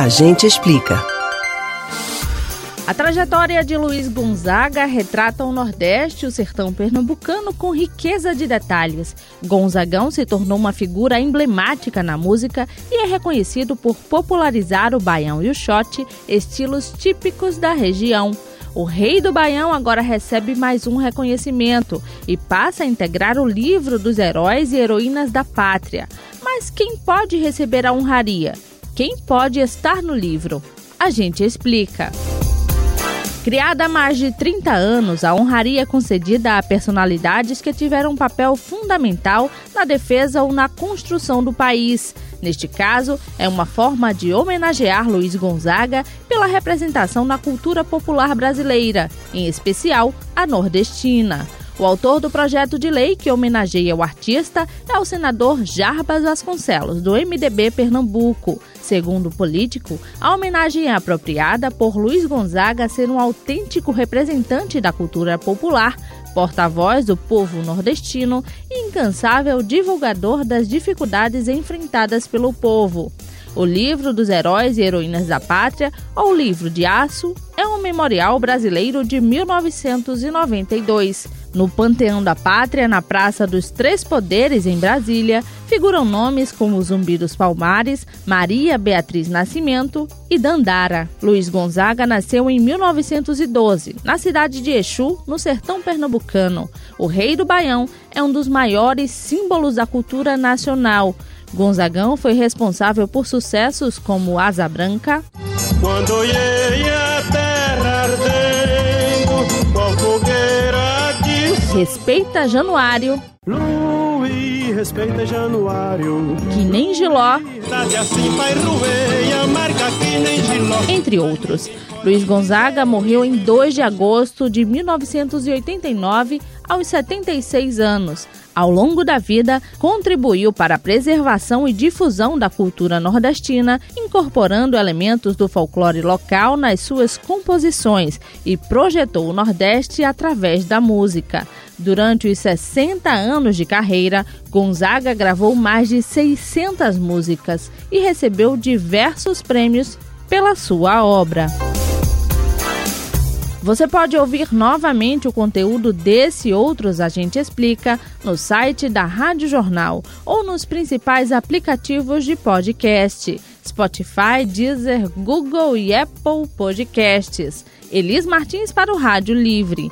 A gente explica. A trajetória de Luiz Gonzaga retrata o Nordeste e o sertão pernambucano com riqueza de detalhes. Gonzagão se tornou uma figura emblemática na música e é reconhecido por popularizar o baião e o shot, estilos típicos da região. O Rei do Baião agora recebe mais um reconhecimento e passa a integrar o livro dos heróis e heroínas da pátria. Mas quem pode receber a honraria? Quem pode estar no livro? A gente explica. Criada há mais de 30 anos, a honraria é concedida a personalidades que tiveram um papel fundamental na defesa ou na construção do país. Neste caso, é uma forma de homenagear Luiz Gonzaga pela representação na cultura popular brasileira, em especial a nordestina. O autor do projeto de lei que homenageia o artista é o senador Jarbas Vasconcelos, do MDB Pernambuco. Segundo o político, a homenagem é apropriada por Luiz Gonzaga ser um autêntico representante da cultura popular, porta-voz do povo nordestino e incansável divulgador das dificuldades enfrentadas pelo povo. O livro dos heróis e heroínas da pátria, ou livro de aço, memorial brasileiro de 1992. No Panteão da Pátria, na Praça dos Três Poderes, em Brasília, figuram nomes como Zumbi dos Palmares, Maria Beatriz Nascimento e Dandara. Luiz Gonzaga nasceu em 1912, na cidade de Exu, no sertão pernambucano. O Rei do Baião é um dos maiores símbolos da cultura nacional. Gonzagão foi responsável por sucessos como Asa Branca. Quando a terra Respeita Januário. Luiz, respeita Januário. Que nem Giló. Assim Entre outros. Luiz Gonzaga morreu em 2 de agosto de 1989, aos 76 anos. Ao longo da vida, contribuiu para a preservação e difusão da cultura nordestina, incorporando elementos do folclore local nas suas composições e projetou o Nordeste através da música. Durante os 60 anos de carreira, Gonzaga gravou mais de 600 músicas e recebeu diversos prêmios pela sua obra. Você pode ouvir novamente o conteúdo desse e outros A Gente Explica no site da Rádio Jornal ou nos principais aplicativos de podcast: Spotify, Deezer, Google e Apple Podcasts. Elis Martins para o Rádio Livre.